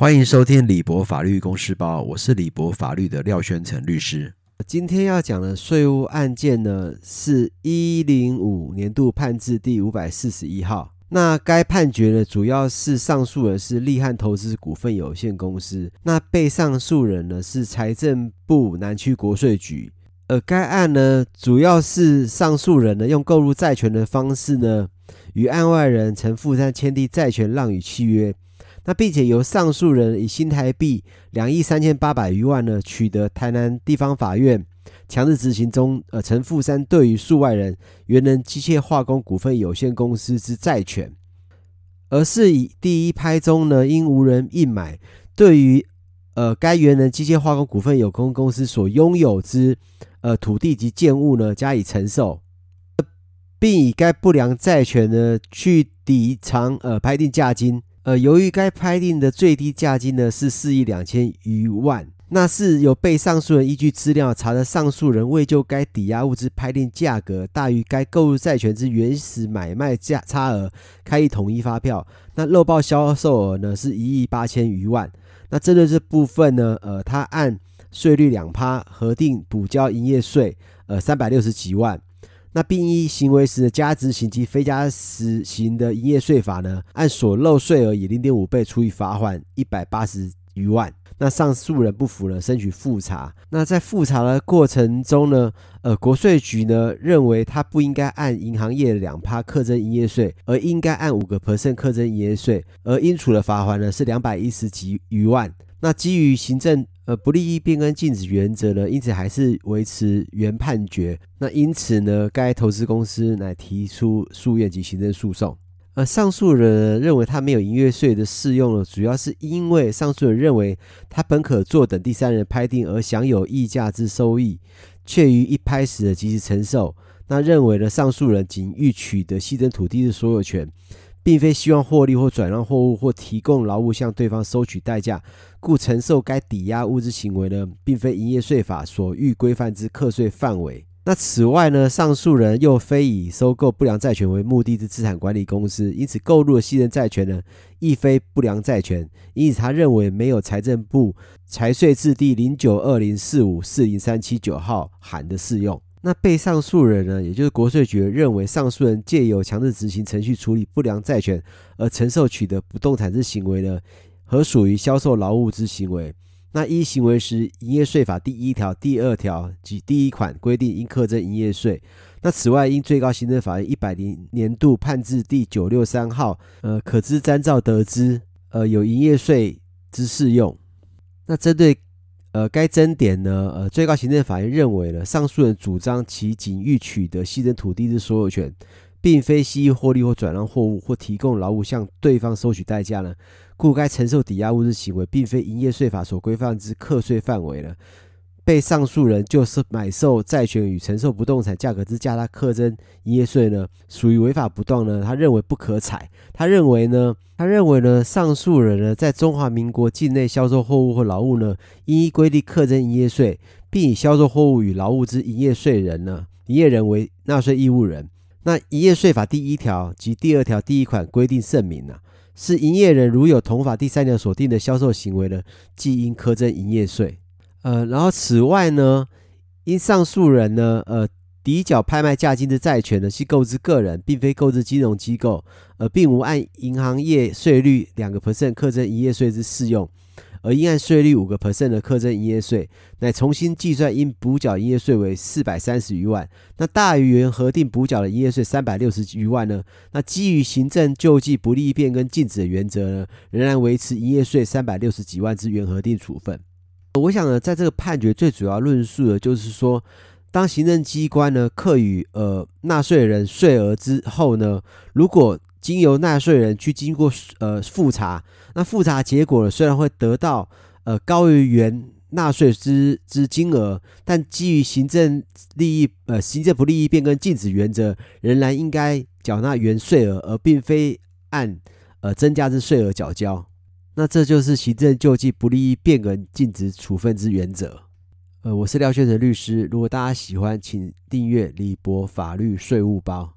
欢迎收听李博法律公司包，我是李博法律的廖宣成律师。今天要讲的税务案件呢，是一零五年度判字第五百四十一号。那该判决呢，主要是上诉人是利汉投资股份有限公司，那被上诉人呢是财政部南区国税局。而该案呢，主要是上诉人呢用购入债权的方式呢，与案外人陈富山签订债权让与契约。那并且由上诉人以新台币两亿三千八百余万呢，取得台南地方法院强制执行中，呃，陈富山对于数外人元能机械化工股份有限公司之债权，而是以第一拍中呢，因无人应买，对于呃该元能机械化工股份有限公司所拥有之呃土地及建物呢加以承受，并以该不良债权呢去抵偿呃拍定价金。呃，由于该拍定的最低价金呢是四亿两千余万，那是有被上诉人依据资料查的上诉人未就该抵押物之拍定价格大于该购入债权之原始买卖价差额开一统一发票，那漏报销售额呢是一亿八千余万。那针对这部分呢，呃，他按税率两趴核定补交营业税，呃，三百六十几万。那并依行为时的加执行及非加执行的营业税法呢，按所漏税额以零点五倍除以罚款一百八十余万。那上诉人不服呢，申请复查。那在复查的过程中呢，呃，国税局呢认为他不应该按银行业两趴课征营业税，而应该按五个 percent 课征营业税，而应处的罚款呢是两百一十几余万。那基于行政呃不利益变更禁止原则呢，因此还是维持原判决。那因此呢，该投资公司乃提出诉愿及行政诉讼。而上诉人认为他没有营业税的适用了，主要是因为上诉人认为他本可坐等第三人拍定而享有溢价之收益，却于一拍时的及时承受。那认为呢，上诉人仅欲取得西征土地的所有权。并非希望获利或转让货物或提供劳务向对方收取代价，故承受该抵押物之行为呢，并非营业税法所欲规范之课税范围。那此外呢，上诉人又非以收购不良债权为目的之资产管理公司，因此购入的信任债权呢，亦非不良债权。因此，他认为没有财政部财税字第零九二零四五四零三七九号函的适用。那被上诉人呢，也就是国税局认为，上诉人借由强制执行程序处理不良债权而承受取得不动产之行为呢，和属于销售劳务之行为。那一行为时营业税法第一条、第二条及第一款规定，应课征营业税。那此外，因最高行政法院一百零年度判字第九六三号，呃，可知参照得知，呃，有营业税之适用。那针对。呃，该争点呢，呃，最高行政法院认为呢，上诉人主张其仅欲取得西征土地之所有权，并非西域获利或转让货物或提供劳务向对方收取代价呢，故该承受抵押物之行为，并非营业税法所规范之课税范围呢。被上诉人就是买受债权与承受不动产价格之价，他课征营业税呢，属于违法不当呢？他认为不可采。他认为呢，他认为呢，上诉人呢，在中华民国境内销售货物或劳务呢，应依规定课征营业税，并以销售货物与劳务之营业税人呢，营业人为纳税义务人。那营业税法第一条及第二条第一款规定声明啊，是营业人如有同法第三条所定的销售行为呢，即应课征营业税。呃，然后此外呢，因上诉人呢，呃，抵缴拍卖价金的债权呢，系购置个人，并非购置金融机构，而并无按银行业税率两个 percent 课征营业税之适用，而应按税率五个 percent 的课征营业税，乃重新计算应补缴营业税为四百三十余万，那大于原核定补缴的营业税三百六十余万呢？那基于行政救济不利变更禁止的原则呢，仍然维持营业税三百六十几万之原核定处分。我想呢，在这个判决最主要论述的就是说，当行政机关呢课予呃纳税人税额之后呢，如果经由纳税人去经过呃复查，那复查结果呢虽然会得到呃高于原纳税之之金额，但基于行政利益呃行政不利益变更禁止原则，仍然应该缴纳原税额，而并非按呃增加之税额缴交。那这就是行政救济不利益变更禁止处分之原则。呃，我是廖先生律师。如果大家喜欢，请订阅李博法律税务包。